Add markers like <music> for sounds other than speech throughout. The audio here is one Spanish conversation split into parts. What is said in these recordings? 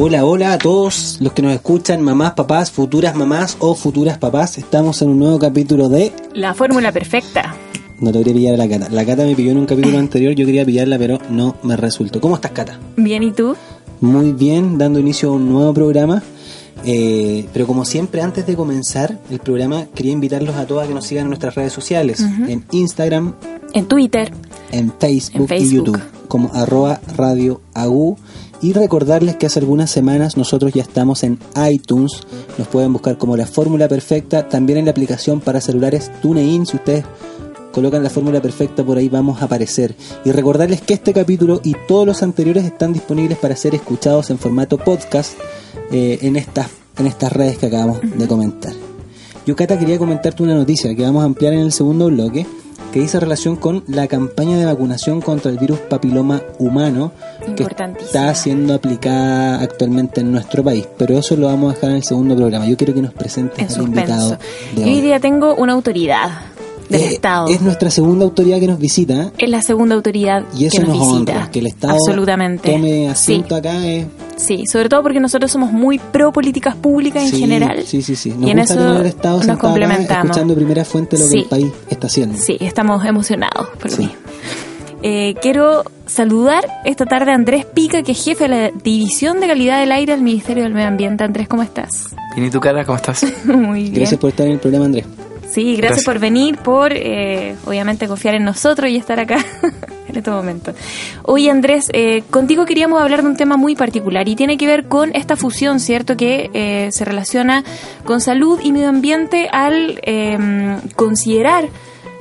Hola, hola a todos los que nos escuchan, mamás, papás, futuras mamás o futuras papás. Estamos en un nuevo capítulo de La fórmula perfecta. No logré pillar a la Cata. La Cata me pilló en un capítulo anterior, yo quería pillarla, pero no me resultó. ¿Cómo estás, Cata? Bien, ¿y tú? Muy bien, dando inicio a un nuevo programa. Eh, pero como siempre, antes de comenzar el programa, quería invitarlos a todos a que nos sigan en nuestras redes sociales, en Instagram, En Twitter. en Facebook, En y. YouTube, como arroba Radio Agu. Y recordarles que hace algunas semanas nosotros ya estamos en iTunes, nos pueden buscar como la fórmula perfecta, también en la aplicación para celulares TuneIn, si ustedes colocan la fórmula perfecta por ahí vamos a aparecer. Y recordarles que este capítulo y todos los anteriores están disponibles para ser escuchados en formato podcast eh, en, estas, en estas redes que acabamos de comentar. Yo, Cata, quería comentarte una noticia que vamos a ampliar en el segundo bloque, que dice relación con la campaña de vacunación contra el virus papiloma humano que está siendo aplicada actualmente en nuestro país. Pero eso lo vamos a dejar en el segundo programa. Yo quiero que nos presentes En al invitado de hoy. día tengo una autoridad del Eh, Estado. Es nuestra segunda autoridad que nos visita Es la segunda autoridad y eso que nos, nos visita. honra. Que el Estado Absolutamente. tome Sí, asiento acá es sí, sobre todo porque nosotros somos muy pro políticas públicas en Sí, general. Sí, sí, sí. Nos y en gusta eso tener el Estado nos acá, complementamos. escuchando de primera fuente lo que Sí. el país está haciendo. Sí, estamos emocionados por lo Sí. mismo. Eh, quiero saludar esta tarde a Andrés Pica, que es jefe de la División de Calidad del Aire del Ministerio del Medio Ambiente. Andrés, ¿cómo estás? Bien, ¿y tu cara? ¿Cómo estás? <laughs> Muy bien. Gracias por estar en el programa, Andrés. Sí, gracias, Gracias. por venir, por eh, obviamente confiar en nosotros y estar acá <laughs> en este momento. Oye Andrés, eh, contigo queríamos hablar de un tema muy particular y tiene que ver con esta fusión, ¿cierto? Que eh, se relaciona con salud y medio ambiente al eh, considerar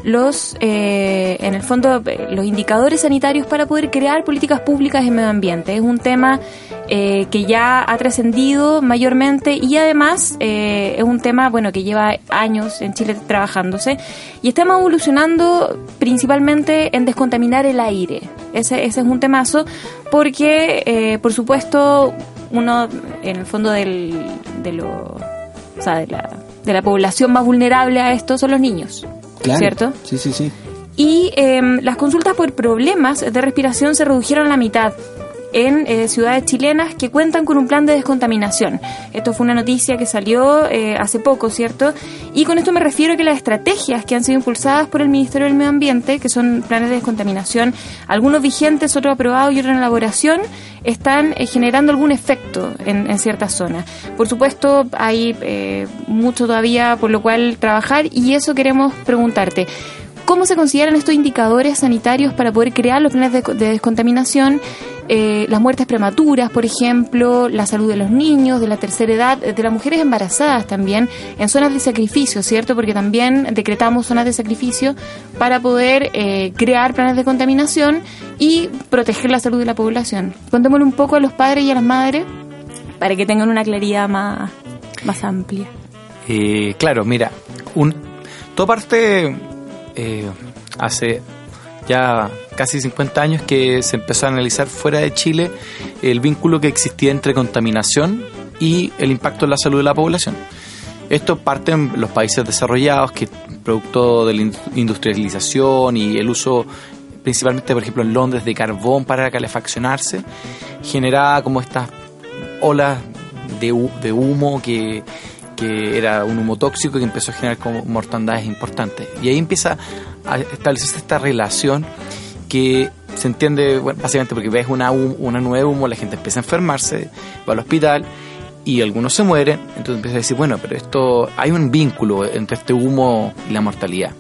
los, eh, en el fondo, eh, los indicadores sanitarios para poder crear políticas públicas en medio ambiente. Es un tema eh, que ya ha trascendido mayormente y además eh, es un tema, bueno, que lleva años en Chile trabajándose y estamos evolucionando principalmente en descontaminar el aire. Ese, ese es un temazo porque, eh, por supuesto, uno, en el fondo del, de lo, o sea, de la, de la población más vulnerable a esto son los niños. Claro. ¿Cierto? Sí, sí, sí. Y eh, las consultas por problemas de respiración se redujeron a la mitad en eh, ciudades chilenas que cuentan con un plan de descontaminación. Esto fue una noticia que salió eh, hace poco, ¿cierto? Y con esto me refiero a que las estrategias que han sido impulsadas por el Ministerio del Medio Ambiente, que son planes de descontaminación, algunos vigentes, otros aprobados y otros en elaboración, están eh, generando algún efecto en, ciertas zonas. Por supuesto, hay mucho todavía por lo cual trabajar y eso queremos preguntarte. ¿Cómo se consideran estos indicadores sanitarios para poder crear los planes de, de descontaminación? Eh, las muertes prematuras, por ejemplo, la salud de los niños, de la tercera edad, de las mujeres embarazadas también, en zonas de sacrificio, ¿cierto? Porque también decretamos zonas de sacrificio para poder eh, crear planes de contaminación y proteger la salud de la población. Contémosle un poco a los padres y a las madres para que tengan una claridad más, más amplia. Eh, claro, mira, un, todo parte eh, hace ya casi 50 años que se empezó a analizar fuera de Chile el vínculo que existía entre contaminación y el impacto en la salud de la población. Esto parte en los países desarrollados que producto de la in- industrialización y el uso principalmente por ejemplo en Londres de carbón para calefaccionarse generaba como estas olas de, de humo que, que era un humo tóxico que empezó a generar como mortandades importantes. Y ahí empieza a establecerse esta relación que se entiende bueno, básicamente porque ves una, una nube de humo, la gente empieza a enfermarse, va al hospital y algunos se mueren, entonces empieza a decir, bueno, pero esto hay un vínculo entre este humo y la mortalidad.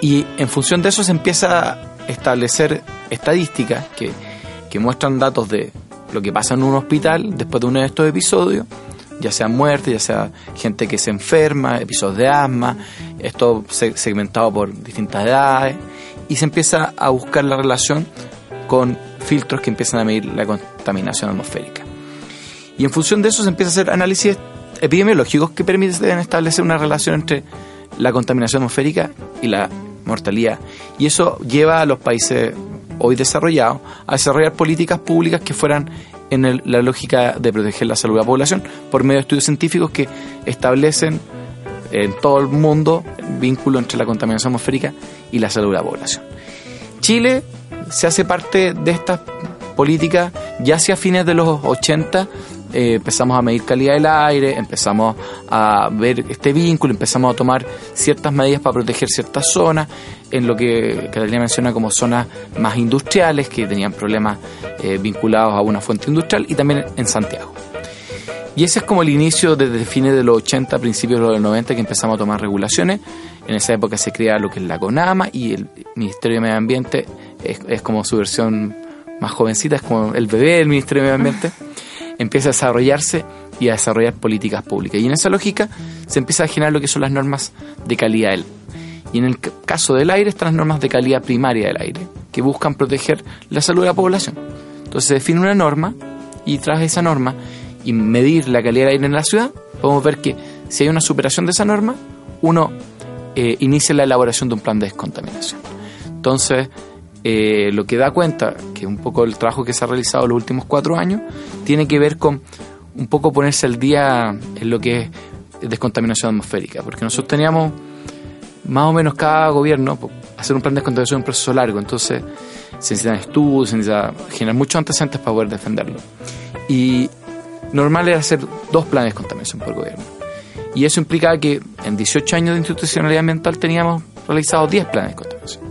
Y en función de eso se empieza a establecer estadísticas que, que muestran datos de lo que pasa en un hospital después de uno de estos episodios, ya sea muerte, ya sea gente que se enferma, episodios de asma, esto se- segmentado por distintas edades, y se empieza a buscar la relación con filtros que empiezan a medir la contaminación atmosférica. Y en función de eso se empieza a hacer análisis epidemiológicos que permiten establecer una relación entre la contaminación atmosférica y la mortalidad. Y eso lleva a los países hoy desarrollados a desarrollar políticas públicas que fueran en el- la lógica de proteger la salud de la población por medio de estudios científicos que establecen en todo el mundo vínculo entre la contaminación atmosférica y la salud de la población. Chile se hace parte de esta política ya hacia fines de los 80 eh, empezamos a medir calidad del aire, empezamos a ver este vínculo, empezamos a tomar ciertas medidas para proteger ciertas zonas, en lo que Catalina menciona como zonas más industriales, que tenían problemas eh, vinculados a una fuente industrial, y también en Santiago. Y ese es como el inicio desde fines de los 80, principios de los 90, que empezamos a tomar regulaciones. En esa época se crea lo que es la CONAMA y el Ministerio de Medio Ambiente es, es como su versión más jovencita, es como el bebé del Ministerio de Medio Ambiente empieza a desarrollarse y a desarrollar políticas públicas. Y en esa lógica se empieza a generar lo que son las normas de calidad del y en el caso del aire están las normas de calidad primaria del aire, que buscan proteger la salud de la población. Entonces se define una norma y tras esa norma y medir la calidad del aire en la ciudad, podemos ver que si hay una superación de esa norma, uno eh, inicia la elaboración de un plan de descontaminación. Entonces, eh, lo que da cuenta, que un poco el trabajo que se ha realizado los últimos cuatro años, tiene que ver con un poco ponerse al día en lo que es descontaminación atmosférica, porque nosotros teníamos más o menos cada gobierno hacer un plan de descontaminación es un proceso largo, entonces se necesitan estudios, se necesita generar muchos antecedentes para poder defenderlo. Y normal era hacer dos planes de descontaminación por gobierno. Y eso implicaba que en 18 años de institucionalidad ambiental teníamos realizados 10 planes de descontaminación.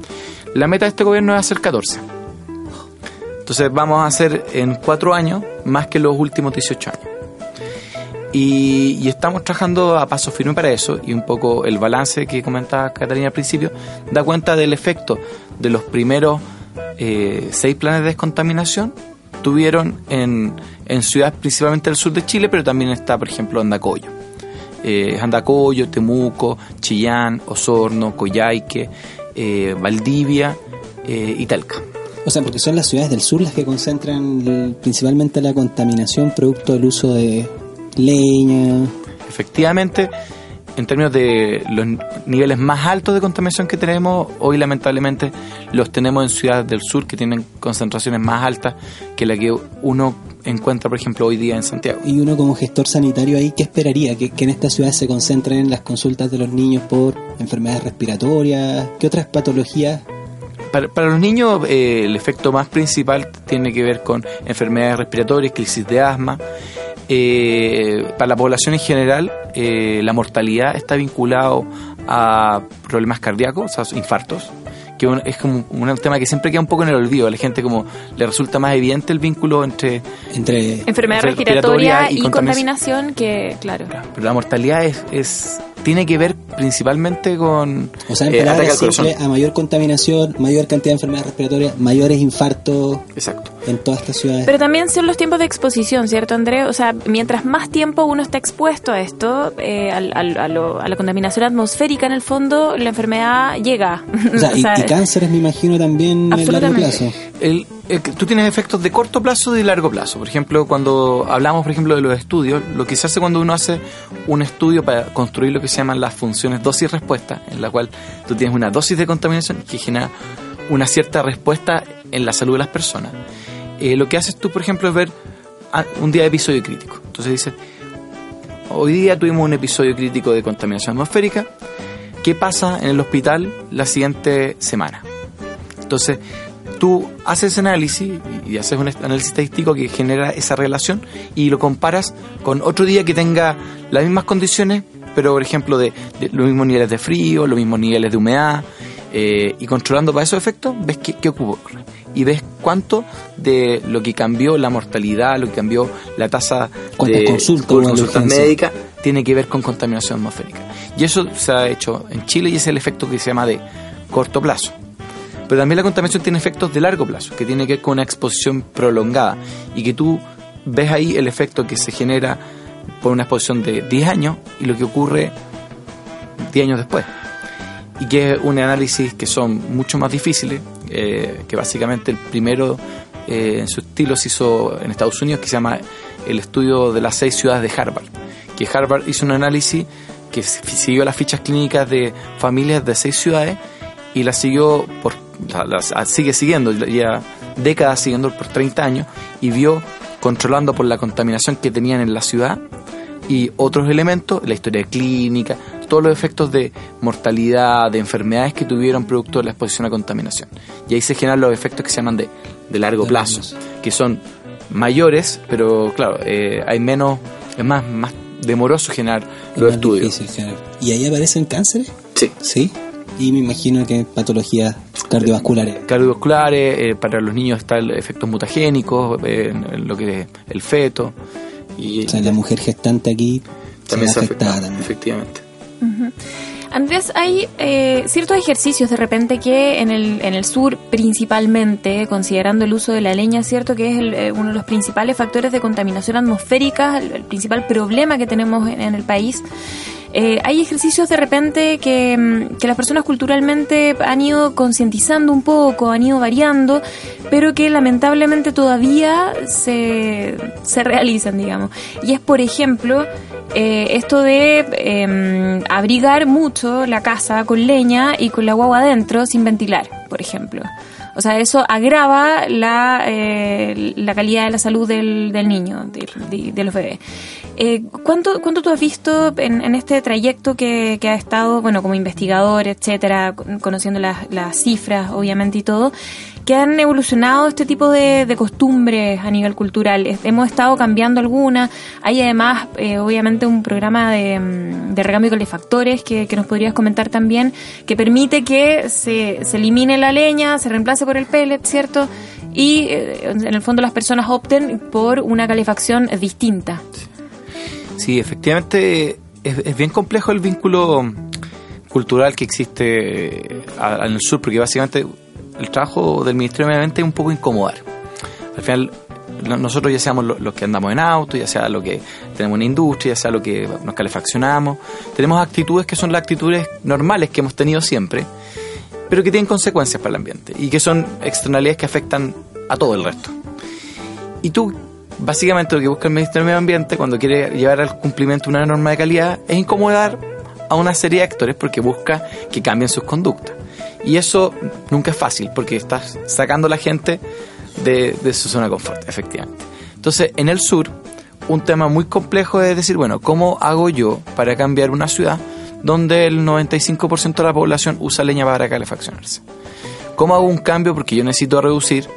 La meta de este gobierno es hacer 14. Entonces vamos a hacer en 4 años más que los últimos 18 años. Y, estamos trabajando a paso firme para eso y un poco el balance que comentaba Catalina al principio da cuenta del efecto de los primeros eh, seis planes de descontaminación tuvieron en, en ciudades principalmente del sur de Chile, pero también está, por ejemplo, Andacoyo. Eh, Andacoyo, Temuco, Chillán, Osorno, Coyhaique, eh, Valdivia eh, y Talca. O sea, porque son las ciudades del sur las que concentran principalmente la contaminación producto del uso de leña. Efectivamente, en términos de los niveles más altos de contaminación que tenemos, hoy lamentablemente los tenemos en ciudades del sur que tienen concentraciones más altas que la que uno encuentra, por ejemplo, hoy día en Santiago. Y uno como gestor sanitario ahí, ¿qué esperaría? ¿Que, en estas ciudades se concentren las consultas de los niños por enfermedades respiratorias? ¿Qué otras patologías para, los niños eh, el efecto más principal tiene que ver con enfermedades respiratorias, crisis de asma. Eh, para la población en general, eh, la mortalidad está vinculado a problemas cardíacos, o sea, infartos, que es como un tema que siempre queda un poco en el olvido. A la gente como le resulta más evidente el vínculo entre... entre enfermedad respiratoria, y, contaminación, que, claro. Pero la mortalidad es, es tiene que ver principalmente con... O sea, en eh, a mayor contaminación, mayor cantidad de enfermedades respiratorias, mayores infartos Exacto. en todas estas ciudades. Pero también son los tiempos de exposición, ¿cierto, André? O sea, mientras más tiempo uno está expuesto a esto, eh, a, la contaminación atmosférica en el fondo, la enfermedad llega. O sea, y, <laughs> cánceres me imagino también en largo plazo. El, tú tienes efectos de corto plazo y de largo plazo. Por ejemplo, cuando hablamos, por ejemplo, de los estudios, lo que se hace cuando uno hace un estudio para construir lo que se llaman las funciones dosis-respuesta, en la cual tú tienes una dosis de contaminación que genera una cierta respuesta en la salud de las personas. Eh, lo que haces tú, por ejemplo, es ver ah, un día de episodio crítico. Entonces dices, hoy día tuvimos un episodio crítico de contaminación atmosférica, ¿qué pasa en el hospital la siguiente semana? Entonces, tú haces ese análisis y haces un análisis estadístico que genera esa relación y lo comparas con otro día que tenga las mismas condiciones, pero por ejemplo de, los mismos niveles de frío, los mismos niveles de humedad, eh, y controlando para esos efectos, ves qué, qué ocurre. Y ves cuánto de lo que cambió la mortalidad, lo que cambió la tasa de consultas médicas, tiene que ver con contaminación atmosférica. Y eso se ha hecho en Chile y es el efecto que se llama de corto plazo. Pero también la contaminación tiene efectos de largo plazo, que tiene que ver con una exposición prolongada y que tú ves ahí el efecto que se genera por una exposición de 10 años y lo que ocurre 10 años después. Y que es un análisis que son mucho más difíciles, eh, que básicamente el primero eh, en su estilo se hizo en Estados Unidos, que se llama el estudio de las seis ciudades de Harvard. Que Harvard hizo un análisis que siguió las fichas clínicas de familias de seis ciudades y las siguió por la, sigue siguiendo, ya décadas siguiendo por 30 años, y vio controlando por la contaminación que tenían en la ciudad y otros elementos, la historia clínica, todos los efectos de mortalidad, de enfermedades que tuvieron producto de la exposición a contaminación. Y ahí se generan los efectos que se llaman de, de largo plazo, que son mayores, pero claro, eh, hay menos, es más, más demoroso generar los estudios. ¿Y ahí aparecen cánceres? Sí. Sí. Y me imagino que patologías cardiovasculares. Cardiovasculares, eh, para los niños está el efecto mutagénico, eh, en lo que es el feto. Y, o sea, la mujer gestante aquí también se, afectada, también. efectivamente. Andrés, hay eh, ciertos ejercicios de repente que en el, en el sur principalmente, considerando el uso de la leña, cierto que es eh, uno de los principales factores de contaminación atmosférica, el, principal problema que tenemos en, el país. Eh, hay ejercicios de repente que, mm, que, las personas culturalmente han ido concientizando un poco, han ido variando, pero que lamentablemente todavía se, se realizan, digamos. Y es, por ejemplo, eh, esto de em, abrigar mucho la casa con leña y con la guagua adentro sin ventilar, por ejemplo. O sea, eso agrava la, eh, la calidad de la salud del, del niño, de, los bebés. Eh, ¿cuánto, ¿Cuánto tú has visto en, en este trayecto que, que, ha estado, bueno, como investigador, etcétera, conociendo las, las cifras, obviamente, y todo, que han evolucionado este tipo de, costumbres a nivel cultural. Hemos estado cambiando algunas. Hay además, eh, obviamente, un programa de, mm, de recambio de calefactores que, que, nos podrías comentar también, que permite que se, se elimine la leña, se reemplace por el pellet, ¿cierto? Y eh, en el fondo las personas opten por una calefacción distinta. Sí, efectivamente es, bien complejo el vínculo cultural que existe en el sur, porque básicamente el trabajo del Ministerio de Medio Ambiente es un poco incomodar. Al final, nosotros ya seamos los que andamos en auto, ya sea lo que tenemos en industria, ya sea lo que nos calefaccionamos, tenemos actitudes que son las actitudes normales que hemos tenido siempre, pero que tienen consecuencias para el ambiente y que son externalidades que afectan a todo el resto. Y tú, básicamente lo que busca el Ministerio de Medio Ambiente cuando quiere llevar al cumplimiento una norma de calidad es incomodar a una serie de actores porque busca que cambien sus conductas. Y eso nunca es fácil porque estás sacando a la gente de, su zona de confort, efectivamente. Entonces, en el sur, un tema muy complejo es decir, bueno, ¿cómo hago yo para cambiar una ciudad donde el 95% de la población usa leña para calefaccionarse? ¿Cómo hago un cambio? Porque yo necesito reducir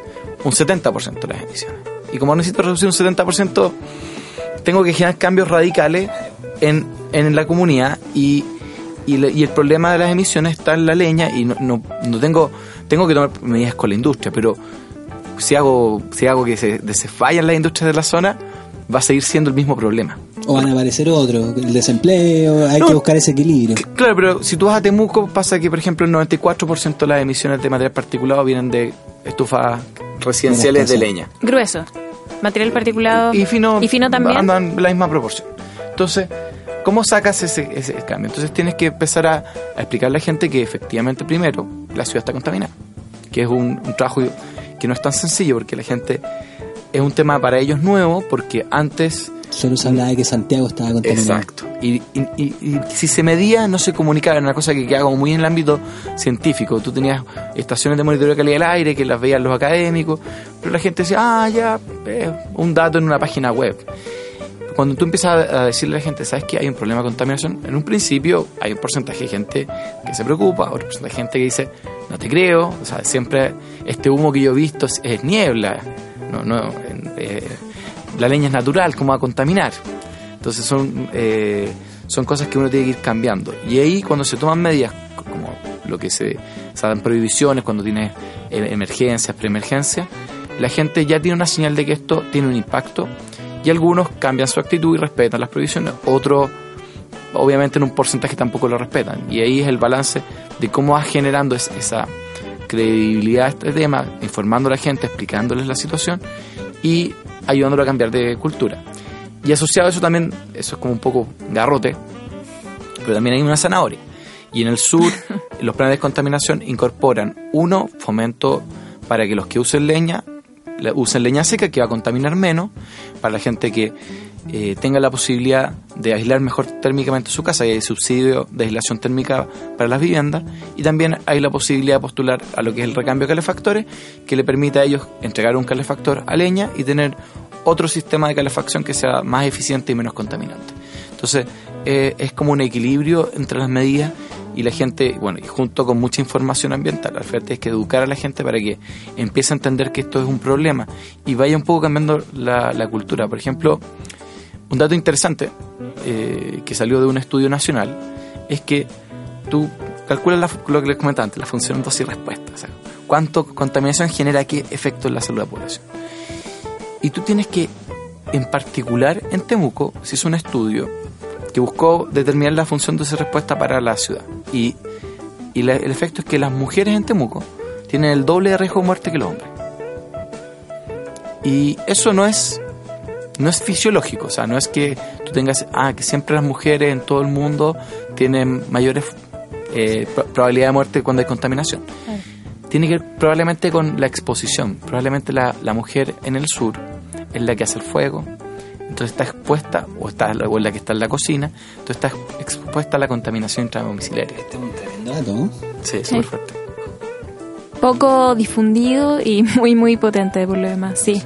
un 70% de las emisiones. Y como necesito reducir un 70%, tengo que generar cambios radicales en, en la comunidad y y, el problema de las emisiones está en la leña y no, no, tengo tengo que tomar medidas con la industria, pero si hago si hago que se, se fallan las industrias de la zona, va a seguir siendo el mismo problema. O van a aparecer otros, el desempleo, hay que buscar ese equilibrio. Claro, pero si tú vas a Temuco, pasa que, por ejemplo, el 94% de las emisiones de material particulado vienen de estufas residenciales de leña. Grueso. Material particulado. Y fino, y fino también. Andan la misma proporción. Entonces, ¿Cómo sacas ese, ese cambio? Entonces tienes que empezar a, explicarle a la gente que efectivamente, primero, la ciudad está contaminada, que es un, trabajo que no es tan sencillo porque la gente es un tema para ellos nuevo porque antes... Solo se hablaba de que Santiago estaba contaminado. Exacto. Y, y, si se medía, no se comunicaba. Era una cosa que quedaba muy en el ámbito científico. Tú tenías estaciones de monitoreo de calidad del aire que las veían los académicos, pero la gente decía, ah, ya, un dato en una página web cuando tú empiezas a decirle a la gente, ¿sabes que hay un problema de contaminación? En un principio hay un porcentaje de gente que se preocupa, otro porcentaje de gente que dice, no te creo, o sea, siempre este humo que yo he visto es, niebla, no, no, eh, la leña es natural, ¿cómo va a contaminar? Entonces son, eh, son cosas que uno tiene que ir cambiando. Y ahí cuando se toman medidas como lo que se, se dan prohibiciones, cuando tienes eh, emergencias, preemergencias, la gente ya tiene una señal de que esto tiene un impacto y algunos cambian su actitud y respetan las prohibiciones, otros obviamente en un porcentaje tampoco lo respetan. Y ahí es el balance de cómo va generando esa credibilidad a este tema, informando a la gente, explicándoles la situación y ayudándolo a cambiar de cultura. Y asociado a eso también, eso es como un poco garrote, pero también hay una zanahoria. Y en el sur, <laughs> los planes de contaminación incorporan, uno, fomento para que los que usen leña usen leña seca que va a contaminar menos, para la gente que eh, tenga la posibilidad de aislar mejor térmicamente su casa y hay subsidio de aislación térmica para las viviendas y también hay la posibilidad de postular a lo que es el recambio de calefactores que le permita a ellos entregar un calefactor a leña y tener otro sistema de calefacción que sea más eficiente y menos contaminante. Entonces, eh, es como un equilibrio entre las medidas y la gente, bueno, y junto con mucha información ambiental, la oferta es que educar a la gente para que empiece a entender que esto es un problema y vaya un poco cambiando la, la cultura. Por ejemplo, un dato interesante eh, que salió de un estudio nacional es que tú calculas lo que les comentaba antes, la función dosis y respuesta. O cuánto contaminación genera qué efecto en la salud de la población. Y tú tienes que, en particular en Temuco, se hizo un estudio que buscó determinar la función de esa respuesta para la ciudad. Y, y el efecto es que las mujeres en Temuco tienen el doble de riesgo de muerte que los hombres. Y eso no es, no es fisiológico, o sea, no es que tú tengas, ah, que siempre las mujeres en todo el mundo tienen mayores eh, probabilidad de muerte cuando hay contaminación. Tiene que ver probablemente con la exposición. Probablemente la, la mujer en el sur es la que hace el fuego, entonces está expuesta, o, está, o la que está en la cocina, entonces está expuesta a la contaminación intradomiciliaria. Este es un tremendo dato, Sí, súper fuerte. Poco difundido y <laughs> muy, muy potente por lo demás, sí.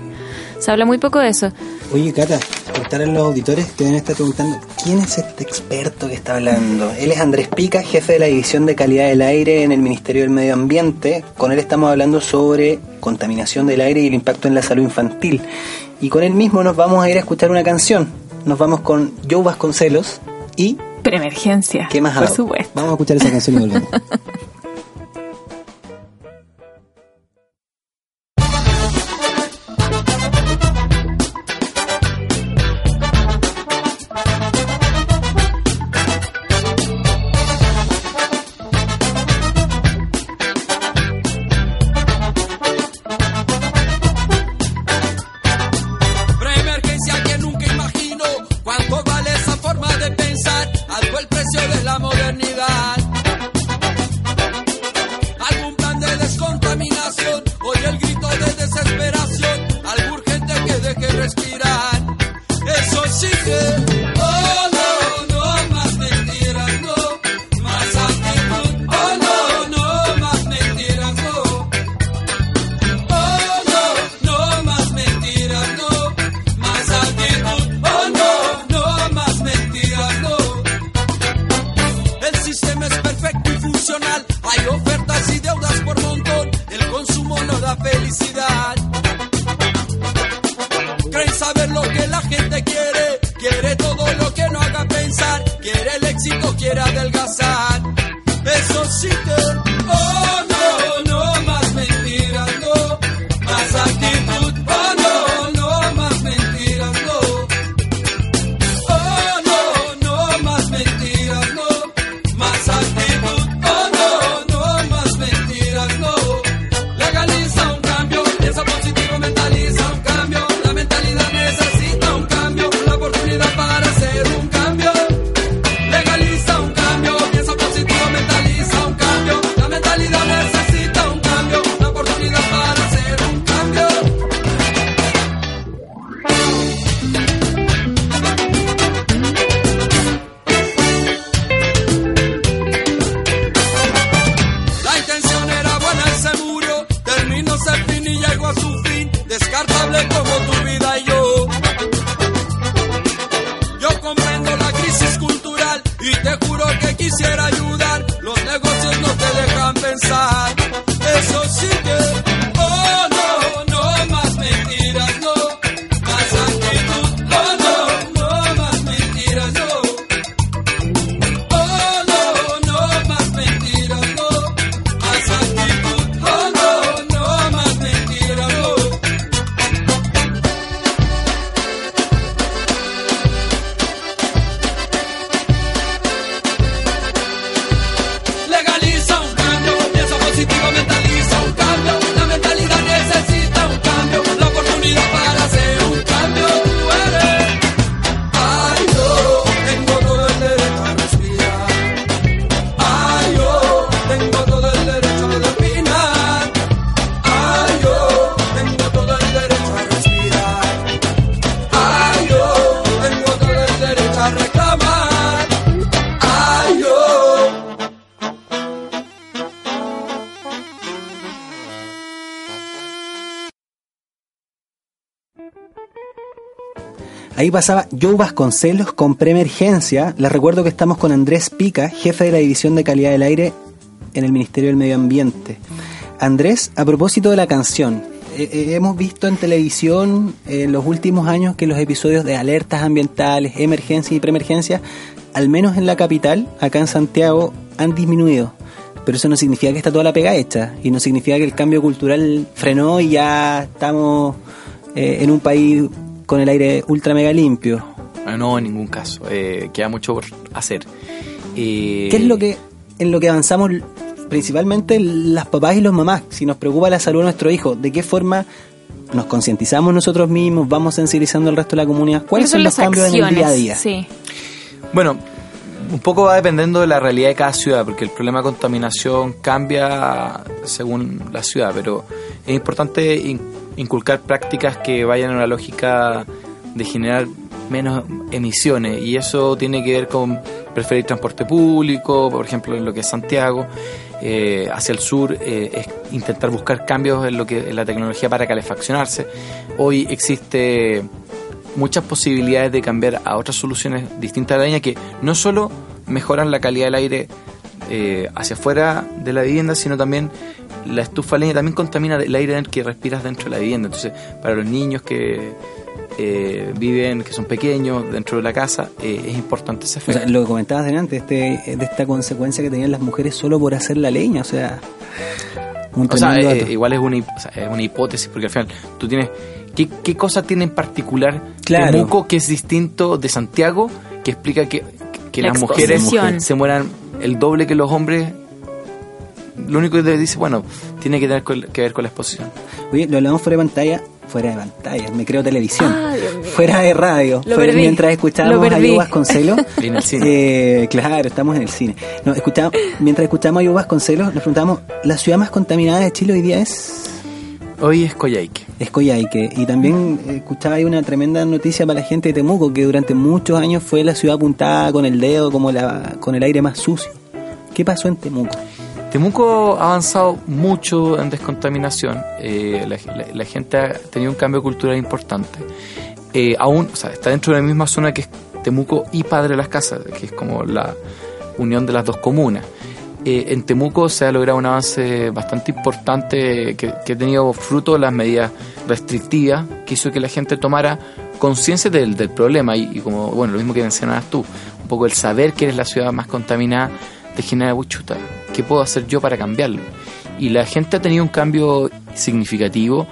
Se habla muy poco de eso. Oye, Cata, contar a los auditores que deben estar preguntando, ¿quién es este experto que está hablando? Él es Andrés Pica, jefe de la División de Calidad del Aire en el Ministerio del Medio Ambiente. Con él estamos hablando sobre contaminación del aire y el impacto en la salud infantil. Y con él mismo nos vamos a ir a escuchar una canción. Nos vamos con Joe Vasconcelos y... Preemergencia. ¿Qué más Por hago? supuesto. Vamos a escuchar esa canción y volvemos. <laughs> Ahí pasaba Joe Vasconcelos con preemergencia. Les recuerdo que estamos con Andrés Pica, jefe de la División de Calidad del Aire en el Ministerio del Medio Ambiente. Andrés, a propósito de la canción, eh, eh, hemos visto en televisión en los últimos años que los episodios de alertas ambientales, emergencia y preemergencia, al menos en la capital, acá en Santiago, han disminuido. Pero eso no significa que está toda la pega hecha y no significa que el cambio cultural frenó y ya estamos eh, en un país con el aire ultra mega limpio. Ah, No, en ningún caso. Eh, queda mucho por hacer. Eh, ¿Qué es lo que en lo que avanzamos principalmente las papás y los mamás? Si nos preocupa la salud de nuestro hijo, ¿de qué forma nos concientizamos nosotros mismos? ¿Vamos sensibilizando al resto de la comunidad? ¿Cuáles son los las cambios en el día a día? Sí. Bueno, un poco va dependiendo de la realidad de cada ciudad, porque el problema de contaminación cambia según la ciudad, pero es importante inculcar prácticas que vayan en la lógica de generar menos emisiones y eso tiene que ver con preferir transporte público, por ejemplo en lo que es Santiago, eh, hacia el sur eh, es intentar buscar cambios en lo que en la tecnología para calefaccionarse. Hoy existe muchas posibilidades de cambiar a otras soluciones distintas a la leña que no solo mejoran la calidad del aire eh, hacia afuera de la vivienda, sino también la estufa leña también contamina el aire que respiras dentro de la vivienda. Entonces, para los niños que eh, viven, que son pequeños dentro de la casa, eh, es importante ese O efecto. sea, lo que comentabas delante, este, de esta consecuencia que tenían las mujeres solo por hacer la leña, o sea, un O sea, eh, igual es una, hip- o sea, es una hipótesis, porque al final tú tienes... ¿Qué, qué cosa tiene en particular Claro. Temuco que es distinto de Santiago que explica que, que La las mujeres se mueran el doble que los hombres? Lo único que dice, bueno, tiene que tener col- que ver con la exposición. Oye, lo hablamos fuera de pantalla, fuera de pantalla, me creo televisión, Ah, fuera de radio, Lo fuera- perdí. mientras escuchábamos a. Yo Vasconcelos. <laughs> En el cine. Eh, claro, estamos en el cine. No, escuchamos, mientras escuchamos a Yo Vasconcelos, nos preguntamos, ¿la ciudad más contaminada de Chile hoy día es? Hoy es Coyhaique. Es Coyhaique. Y también eh, escuchaba ahí una tremenda noticia para la gente de Temuco, que durante muchos años fue la ciudad apuntada con el dedo como la, con el aire más sucio. ¿Qué pasó en Temuco? Temuco ha avanzado mucho en descontaminación. eh, la, la- la gente ha tenido un cambio cultural importante. Eh, aún, o sea, está dentro de la misma zona que es Temuco y Padre Las Casas, que es como la unión de las dos comunas. Eh, en Temuco se ha logrado un avance bastante importante que, ha tenido fruto de las medidas restrictivas que hizo que la gente tomara conciencia del, problema y, como, bueno, lo mismo que mencionabas tú, un poco el saber que eres la ciudad más contaminada te genera "Uy, chuta, ¿qué puedo hacer yo para cambiarlo? Y la gente ha tenido un cambio significativo.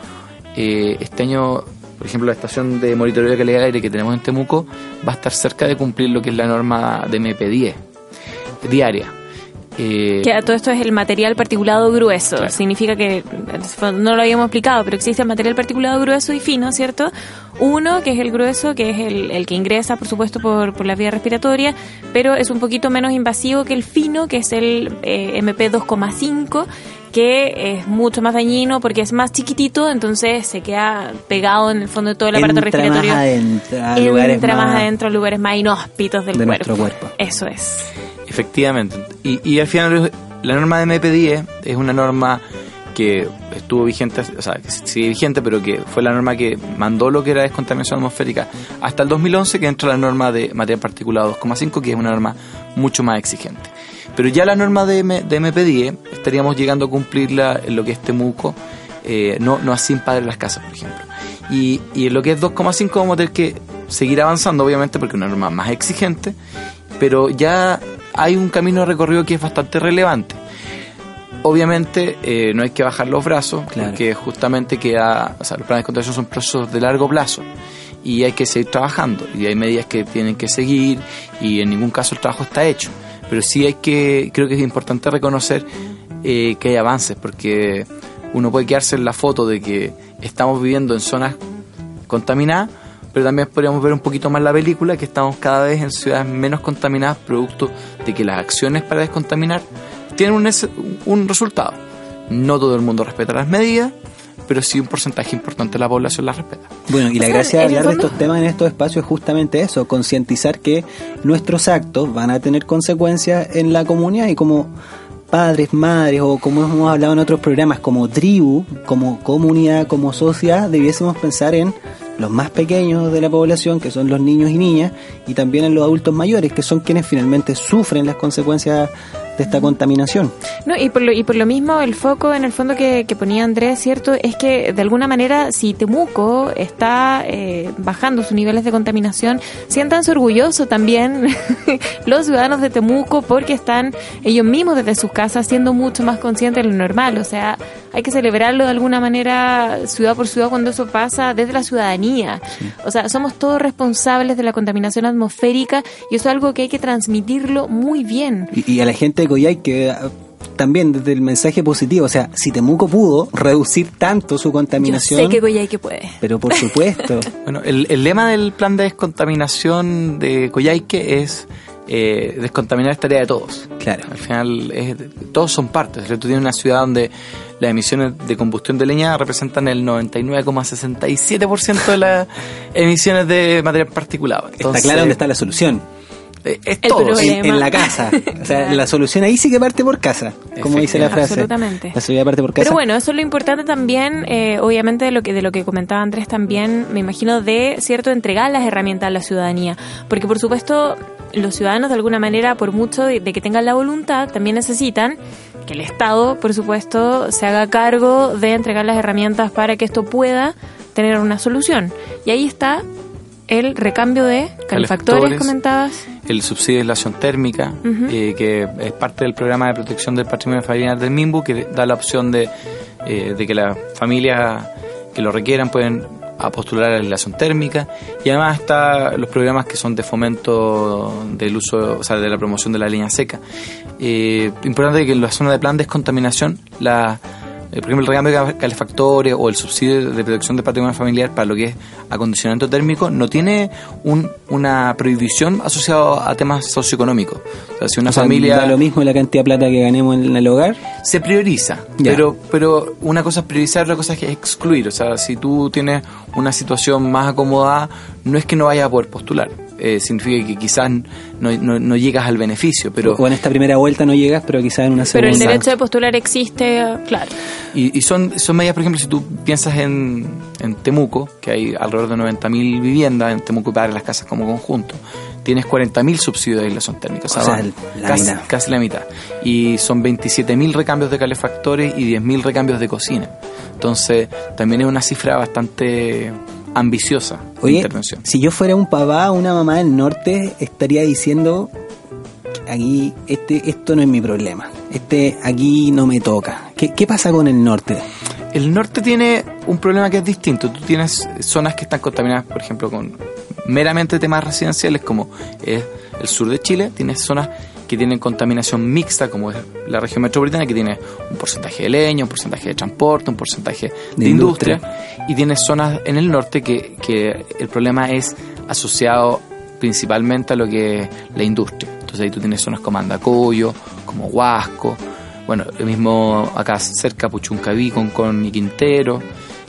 Eh, este año, por ejemplo, la estación de monitoreo de calidad del aire que tenemos en Temuco va a estar cerca de cumplir lo que es la norma de MP10 diaria. Eh, Que todo esto es el material particulado grueso. Claro. Significa que, no lo habíamos explicado, pero existe el material particulado grueso y fino, ¿cierto? Uno, que es el grueso, que es el, el que ingresa, por supuesto, por, por la vía respiratoria, pero es un poquito menos invasivo que el fino, que es el eh, MP2,5, que es mucho más dañino porque es más chiquitito, entonces se queda pegado en el fondo de todo el aparato Entra respiratorio. más adentro, a lugares entra más más adentro a lugares más inhóspitos del de cuerpo. nuestro cuerpo. Eso es. Efectivamente. Y, y al final la norma de MP10 es una norma que estuvo vigente, o sea, que sigue vigente, pero que fue la norma que mandó lo que era descontaminación atmosférica hasta el 2011, que entra la norma de material particulado 2,5, que es una norma mucho más exigente. Pero ya la norma de, M- de MP10 estaríamos llegando a cumplirla en lo que es Temuco, eh, no, no así en Las Casas, por ejemplo. Y, y en lo que es 2,5 vamos a tener que seguir avanzando, obviamente, porque es una norma más exigente, pero ya hay un camino recorrido que es bastante relevante. Obviamente eh, no hay que bajar los brazos, Claro. porque justamente queda, o sea, los planes de contención son procesos de largo plazo y hay que seguir trabajando y hay medidas que tienen que seguir y en ningún caso el trabajo está hecho. Pero sí hay que, creo que es importante reconocer eh, que hay avances, porque uno puede quedarse en la foto de que estamos viviendo en zonas contaminadas, pero también podríamos ver un poquito más la película, que estamos cada vez en ciudades menos contaminadas, producto de que las acciones para descontaminar tienen un, un resultado. No todo el mundo respeta las medidas, pero sí un porcentaje importante de la población las respeta. Bueno, y O la sea, gracia de hablar de estos temas en estos espacios es justamente eso, concientizar que nuestros actos van a tener consecuencias en la comunidad y como padres, madres o como hemos hablado en otros programas, como tribu, como comunidad, como sociedad, debiésemos pensar en los más pequeños de la población, que son los niños y niñas, y también en los adultos mayores, que son quienes finalmente sufren las consecuencias de esta contaminación. No, y por lo, y por lo mismo el foco en el fondo que, que ponía Andrés, ¿cierto? Es que de alguna manera si Temuco está eh, bajando sus niveles de contaminación, siéntanse orgullosos también <laughs> los ciudadanos de Temuco porque están ellos mismos desde sus casas siendo mucho más conscientes de lo normal. O sea, hay que celebrarlo de alguna manera ciudad por ciudad cuando eso pasa desde la ciudadanía. O sea, somos todos responsables de la contaminación atmosférica y eso es algo que hay que transmitirlo muy bien. Y, y a la gente de Coyhai que ah, también desde el mensaje positivo, o sea, si Temuco pudo reducir tanto su contaminación, Yo sé que puede. pero por supuesto, <laughs> Bueno, el, el lema del plan de descontaminación de Coyhaique es eh, descontaminar es tarea de todos. claro. Al final, es- todos son partes. Tú tienes una ciudad donde las emisiones de combustión de leña representan el 99,67% de las <laughs> emisiones de material particulado. Está claro dónde está la solución. Eh, Es todo. En, en la casa. <laughs> O sea, la solución ahí sí que parte por casa, como dice la frase. Absolutamente. La seguridad parte por casa. Pero bueno, eso es lo importante también, eh, obviamente de lo que de lo que comentaba Andrés también, me imagino de cierto entregar las herramientas a la ciudadanía, porque por supuesto los ciudadanos de alguna manera, por mucho de, de que tengan la voluntad, también necesitan que el Estado, por supuesto, se haga cargo de entregar las herramientas para que esto pueda tener una solución. Y ahí está el recambio de calefactores, comentabas. el subsidio de aislación térmica, eh, que es parte del programa de protección del patrimonio familiar del MIMBU, que da la opción de, eh, de que las familias que lo requieran pueden a postular a la aislación térmica. Y además está los programas que son de fomento del uso, o sea, de la promoción de la leña seca. Eh, importante que en la zona de plan descontaminación, la, eh, por ejemplo, el recambio de calefactores o el subsidio de protección del patrimonio familiar para lo que es acondicionamiento térmico no tiene un- una prohibición asociada a temas socioeconómicos. O sea, si una O sea, familia da lo mismo la cantidad de plata que ganemos en el hogar. se prioriza, Ya. pero pero una cosa es priorizar, otra cosa es excluir. O sea, si tú tienes una situación más acomodada, no es que no vayas a poder postular. Eh, significa que quizás no, no, no llegas al beneficio, pero o en esta primera vuelta no llegas, pero quizás en una Pero segunda. el derecho de postular existe, claro. Y, y son, son medidas, por ejemplo, si tú piensas en, en Temuco, que hay alrededor de 90.000 viviendas, en Temuco y las casas como conjunto, tienes 40.000 subsidios de aislación térmica, o sea, O sea, van la casi, mitad. casi la mitad. Y son 27.000 recambios de calefactores y 10.000 recambios de cocina. Entonces, también es una cifra bastante ambiciosa Oye, intervención. si yo fuera un papá o una mamá del norte, estaría diciendo aquí este esto no es mi problema. Este aquí no me toca. ¿Qué, qué pasa con el norte? El norte tiene un problema que es distinto. Tú tienes zonas que están contaminadas, por ejemplo, con meramente temas residenciales, como es el sur de Chile. Tienes zonas que tienen contaminación mixta, como es la región metropolitana, que tiene un porcentaje de leña, un porcentaje de transporte, un porcentaje de, De industria. industria. Y tienes zonas en el norte que, que el problema es asociado principalmente a lo que es la industria. Entonces ahí tú tienes zonas como Andacoyo, como Huasco, bueno, el mismo acá cerca Puchuncaví con, con Quintero,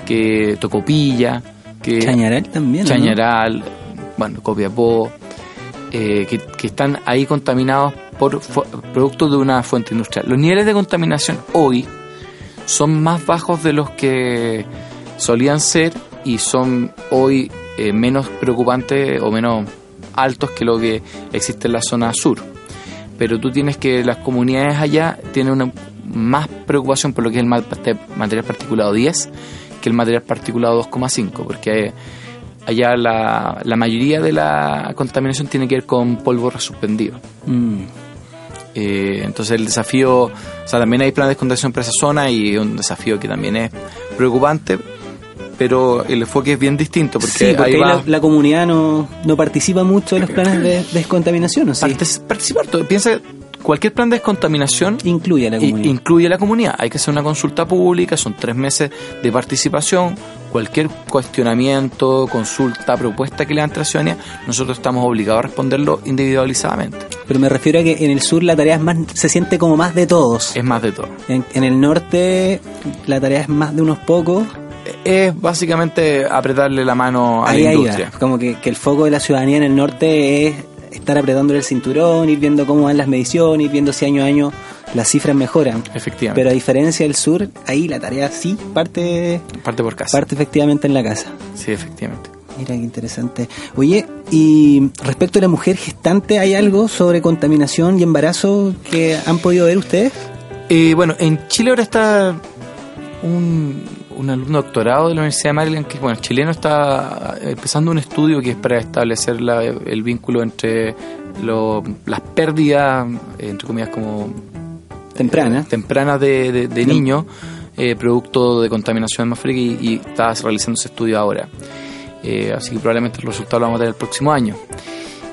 que Tocopilla, que Chañaral también. Chañaral, bueno, Copiapó, eh, que, que están ahí contaminados por productos de una fuente industrial. Los niveles de contaminación hoy son más bajos de los que solían ser y son hoy eh, menos preocupantes o menos altos que lo que existe en la zona sur. Pero tú tienes que las comunidades allá tienen una más preocupación por lo que es el ma- material particulado 10 que el material particulado 2,5, porque allá la, la mayoría de la contaminación tiene que ver con polvo resuspendido. Mm. Eh, entonces el desafío, o sea, también hay planes de contaminación para esa zona y un desafío que también es preocupante, pero el enfoque es bien distinto porque, Sí, porque ahí va la, la comunidad no, no participa mucho en los planes de descontaminación, ¿o sí? participar. Piensa, cualquier plan de descontaminación Incluye a la comunidad. incluye a la comunidad. Hay que hacer una consulta pública, son tres meses de participación. Cualquier cuestionamiento, consulta, propuesta que le dan ciudadanía, nosotros estamos obligados a responderlo individualizadamente. Pero me refiero a que en el sur la tarea es más, se siente como más de todos. Es más de todo. En, en el norte la tarea es más de unos pocos. Es básicamente apretarle la mano a Ahí, la ahí industria. va. Como que, que el foco de la ciudadanía en el norte es estar apretándole el cinturón, ir viendo cómo van las mediciones, ir viendo si año a año las cifras mejoran. Efectivamente. Pero a diferencia del sur, ahí la tarea sí parte, parte por casa. parte efectivamente en la casa. Sí, efectivamente. Mira qué interesante. Oye, y respecto a la mujer gestante, ¿hay algo sobre contaminación y embarazo que han podido ver ustedes? Eh, bueno, en Chile ahora está un, un alumno doctorado de la Universidad de Maryland, que bueno, chileno está empezando un estudio que es para establecer la- el vínculo entre lo- las pérdidas, eh, entre comillas, como Temprana. tempranas de, de- de niños, eh, producto de contaminación atmosférica, y, y está realizando ese estudio ahora. Eh, así que probablemente el resultado lo vamos a tener el próximo año.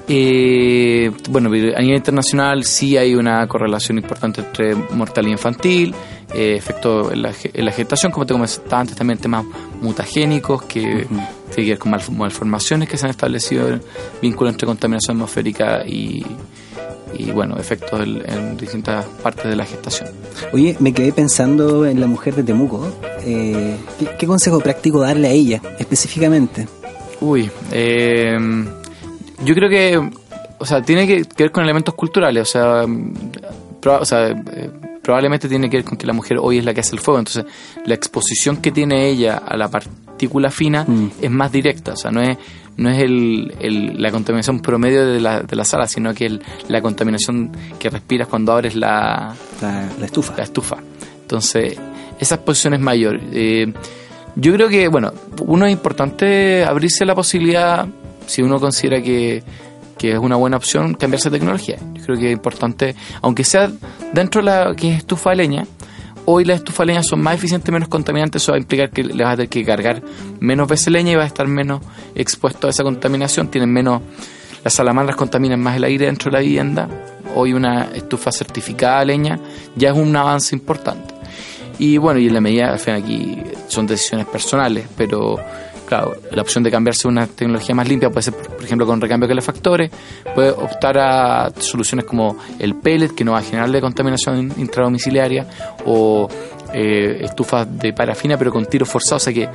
Eh, bueno, a nivel internacional sí hay una correlación importante entre mortalidad infantil, eh, efecto en la, en la gestación, como te comentaba antes, también temas mutagénicos que tienen que ver con malf- malformaciones que se han establecido, el vínculo entre contaminación atmosférica y, y bueno, efectos en, en distintas partes de la gestación. Oye, me quedé pensando en la mujer de Temuco. Eh, ¿qué, qué consejo práctico darle a ella específicamente? Uy, eh, yo creo que, o sea, tiene que, que ver con elementos culturales, o sea, proba- o sea, eh, probablemente tiene que ver con que la mujer hoy es la que hace el fuego, entonces la exposición que tiene ella a la partícula fina Mm. es más directa, o sea, no es no es el, el- la contaminación promedio de la, de la sala, sino que el- la contaminación que respiras cuando abres la, La, la estufa. la estufa. Entonces, esa exposición es mayor. Eh, yo creo que, bueno, uno es importante abrirse la posibilidad, si uno considera que, que es una buena opción, cambiarse de tecnología. Yo creo que es importante, aunque sea dentro de la que es estufa de leña, hoy las estufas leña son más eficientes, menos contaminantes, eso va a implicar que le vas a tener que cargar menos veces leña y vas a estar menos expuesto a esa contaminación, tienen menos las salamandras contaminan más el aire dentro de la vivienda. Hoy una estufa certificada leña ya es un avance importante. Y bueno, y en la medida, al final aquí son decisiones personales, pero claro, la opción de cambiarse a una tecnología más limpia puede ser, por ejemplo, con recambio de calefactores, puede optar a soluciones como el pellet, que no va a generar de contaminación intradomiciliaria, o eh, estufas de parafina, pero con tiro forzado, o sea que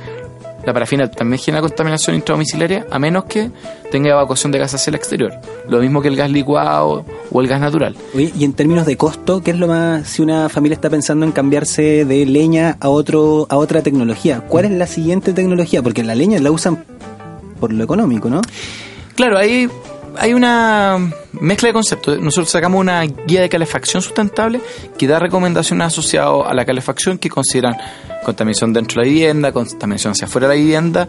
la parafina también genera contaminación intradomiciliaria a menos que tenga evacuación de gas hacia el exterior. Lo mismo que el gas licuado o el gas natural. Oye, y en términos de costo, ¿qué es lo más si una familia está pensando en cambiarse de leña a otro a otra tecnología? ¿Cuál es la siguiente tecnología? Porque la leña la usan por lo económico, ¿no? Claro, hay, hay una mezcla de conceptos. Nosotros sacamos una guía de calefacción sustentable que da recomendaciones asociadas a la calefacción que consideran contaminación dentro de la vivienda, contaminación hacia afuera de la vivienda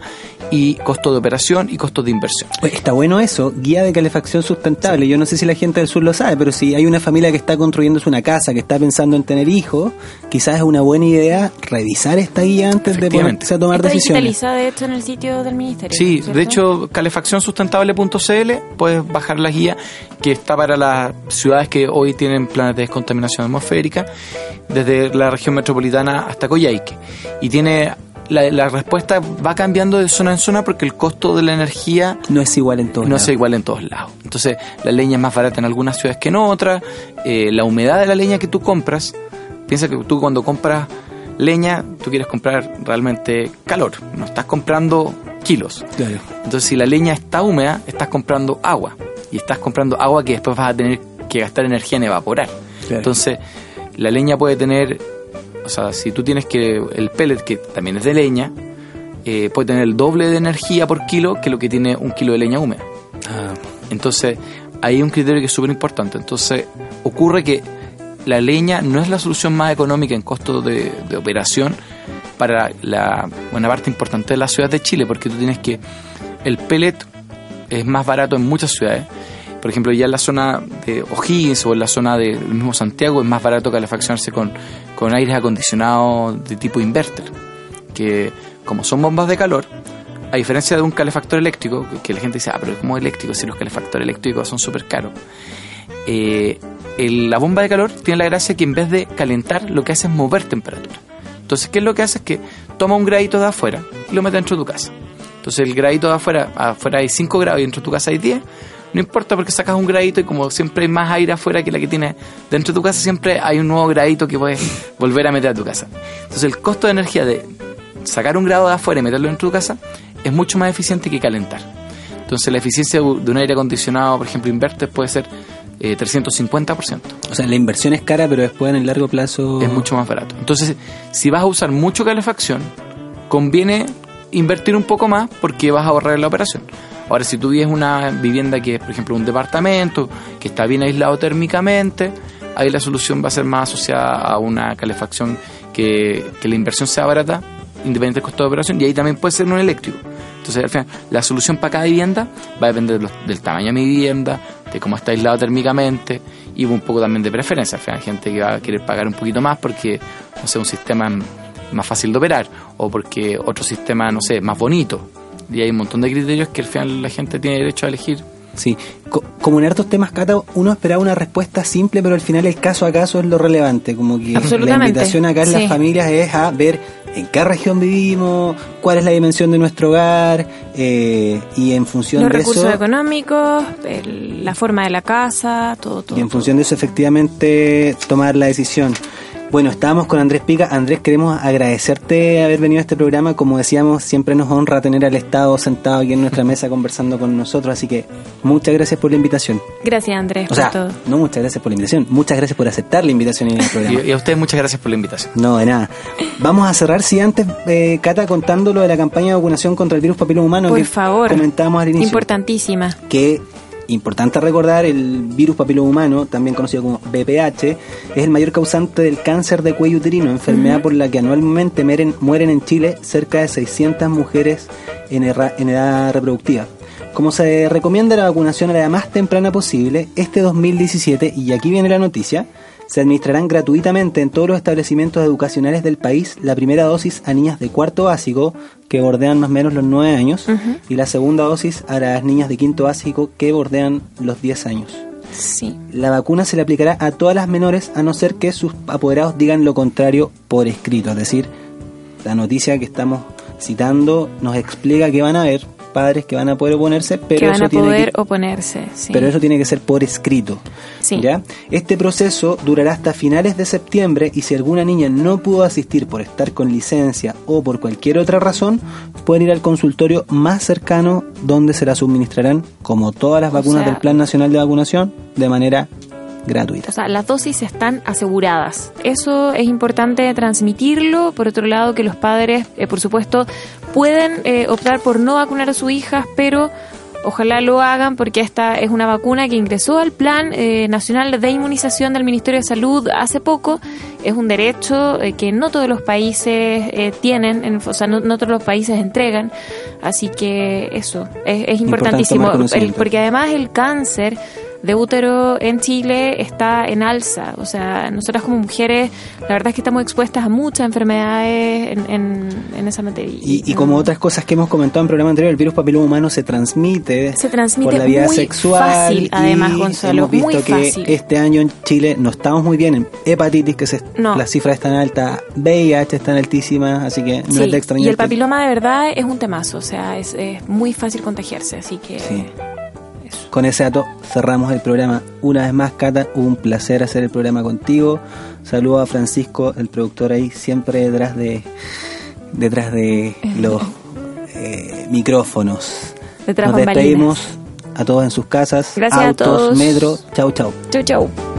y costo de operación y costos de inversión. Oye, está bueno eso, guía de calefacción sustentable. Yo no sé si la gente del sur lo sabe, pero si hay una familia que está construyéndose una casa, que está pensando en tener hijos, quizás es una buena idea revisar esta guía antes de ponerse a tomar Está decisiones. digitalizada, de hecho, en el sitio del ministerio. Sí, ¿cierto? de hecho, calefaccionsustentable.cl puedes bajar la guía que está para las ciudades que hoy tienen planes de descontaminación atmosférica, desde la región metropolitana hasta Coyhaique. Y tiene la, la respuesta va cambiando de zona en zona porque el costo de la energía No es igual en todos no lados. es igual en todos lados. Entonces, la leña es más barata en algunas ciudades que en otras. eh, la humedad de la leña que tú compras, piensa que tú cuando compras leña, tú quieres comprar realmente calor, no estás comprando kilos. Claro. Entonces, si la leña está húmeda, estás comprando agua. Y estás comprando agua que después vas a tener que gastar energía en evaporar. Claro. Entonces, la leña puede tener, o sea, si tú tienes que el pellet, que también es de leña, eh, puede tener el doble de energía por kilo que lo que tiene un kilo de leña húmeda. Ah, Entonces, ahí hay un criterio que es súper importante. Entonces, ocurre que la leña no es la solución más económica en costo de, de operación para la buena parte importante de las ciudades de Chile, porque tú tienes que. El pellet es más barato en muchas ciudades. Por ejemplo, ya en la zona de O'Higgins o en la zona del mismo Santiago es más barato calefaccionarse con, con aires acondicionados de tipo inverter, que como son bombas de calor, a diferencia de un calefactor eléctrico, que, la gente dice, ah, pero ¿cómo eléctrico? Si los calefactores eléctricos son súper caros. Eh, la bomba de calor tiene la gracia que en vez de calentar, lo que hace es mover temperatura. Entonces, ¿qué es lo que hace? Es que toma un gradito de afuera y lo mete dentro de tu casa. Entonces, el gradito de afuera, afuera hay 5 grados y dentro de tu casa hay 10. No importa porque sacas un gradito y como siempre hay más aire afuera que la que tienes dentro de tu casa, siempre hay un nuevo gradito que puedes volver a meter a tu casa. Entonces, el costo de energía de sacar un grado de afuera y meterlo dentro de tu casa es mucho más eficiente que calentar. Entonces, la eficiencia de un aire acondicionado, por ejemplo, inverter, puede ser eh, 350%. o sea, la inversión es cara, pero después en el largo plazo... Es mucho más barato. Entonces, si vas a usar mucho calefacción, conviene invertir un poco más porque vas a ahorrar en la operación. Ahora, si tú vives una vivienda que es, por ejemplo, un departamento, que está bien aislado térmicamente, ahí la solución va a ser más asociada a una calefacción que, que la inversión sea barata, independiente del costo de operación, y ahí también puede ser un eléctrico. Entonces, al final, la solución para cada vivienda va a depender del tamaño de mi vivienda, de cómo está aislado térmicamente y un poco también de preferencia. Al final, gente que va a querer pagar un poquito más porque, no sé, un sistema más fácil de operar o porque otro sistema, no sé, más bonito. Y hay un montón de criterios que al final la gente tiene derecho a elegir. Sí, Co- como en hartos temas, Cata, uno esperaba una respuesta simple, pero al final el caso a caso es lo relevante. Como que la invitación acá en sí. las familias es a ver en qué región vivimos, cuál es la dimensión de nuestro hogar, eh, y en función Los de recursos eso... económicos, el- la forma de la casa, todo, todo. Y en función de eso, efectivamente, tomar la decisión. Bueno, estábamos con Andrés Pica. Andrés, queremos agradecerte haber venido a este programa. Como decíamos, siempre nos honra tener al Estado sentado aquí en nuestra <laughs> mesa conversando con nosotros. Así que muchas gracias por la invitación. Gracias, Andrés, O por sea, todo. no muchas gracias por la invitación, muchas gracias por aceptar la invitación en el <laughs> programa. Y, y a ustedes muchas gracias por la invitación. No, de nada. Vamos a cerrar, si antes, eh, Cata, contando lo de la campaña de vacunación contra el virus papiloma humano Por que favor. comentábamos al inicio. Importantísima. que importante recordar, el virus papiloma humano, también conocido como BPH, es el mayor causante del cáncer de cuello uterino, enfermedad por la que anualmente mueren, mueren en Chile cerca de 600 mujeres en, erra- en edad reproductiva. Como se recomienda la vacunación a la edad más temprana posible, este 2017, y aquí viene la noticia, se administrarán gratuitamente en todos los establecimientos educacionales del país la primera dosis a niñas de cuarto básico, que bordean más o menos los 9 años, y la segunda dosis a las niñas de quinto básico, que bordean los 10 años. Sí. La vacuna se le aplicará a todas las menores a no ser que sus apoderados digan lo contrario por escrito. Es decir, la noticia que estamos citando nos explica que van a haber padres que van a poder oponerse, pero que van eso a tiene poder que oponerse. Sí. pero eso tiene que ser por escrito. Sí. ¿ya? Este proceso durará hasta finales de septiembre y si alguna niña no pudo asistir por estar con licencia o por cualquier otra razón, pueden ir al consultorio más cercano donde se la suministrarán, como todas las O vacunas sea- del Plan Nacional de Vacunación, de manera gratuita. O sea, las dosis están aseguradas. Eso es importante transmitirlo. Por otro lado, que los padres, eh, por supuesto, pueden eh, optar por no vacunar a sus hijas, pero ojalá lo hagan porque esta es una vacuna que ingresó al Plan eh, Nacional de Inmunización del Ministerio de Salud hace poco. Es un derecho eh, que no todos los países eh, tienen, en- o sea, no, no todos los países entregan. Así que eso es, importantísimo. El- porque además el cáncer de útero en Chile está en alza. O sea, nosotras como mujeres, la verdad es que estamos expuestas a muchas enfermedades en, en, en esa materia. Y, y como otras cosas que hemos comentado en el programa anterior, el virus papiloma humano se transmite, Se transmite por la vía muy sexual. fácil, además, y Gonzalo, Hemos visto muy que fácil. este año en Chile no estamos muy bien en hepatitis, que se, No. las cifras están altas, VIH están altísimas, así que no Sí, es de extrañar. y el papiloma de verdad es un temazo, o sea, es, es muy fácil contagiarse, así que Sí. Eso. Con ese dato cerramos el programa. Una vez más, Cata, un placer hacer el programa contigo. Saludo a Francisco, el productor ahí, siempre detrás de detrás de <laughs> los eh, micrófonos. Detrás Nos despedimos a todos en sus casas, Gracias a autos, todos. metro. Chau, chau. Chau, chau.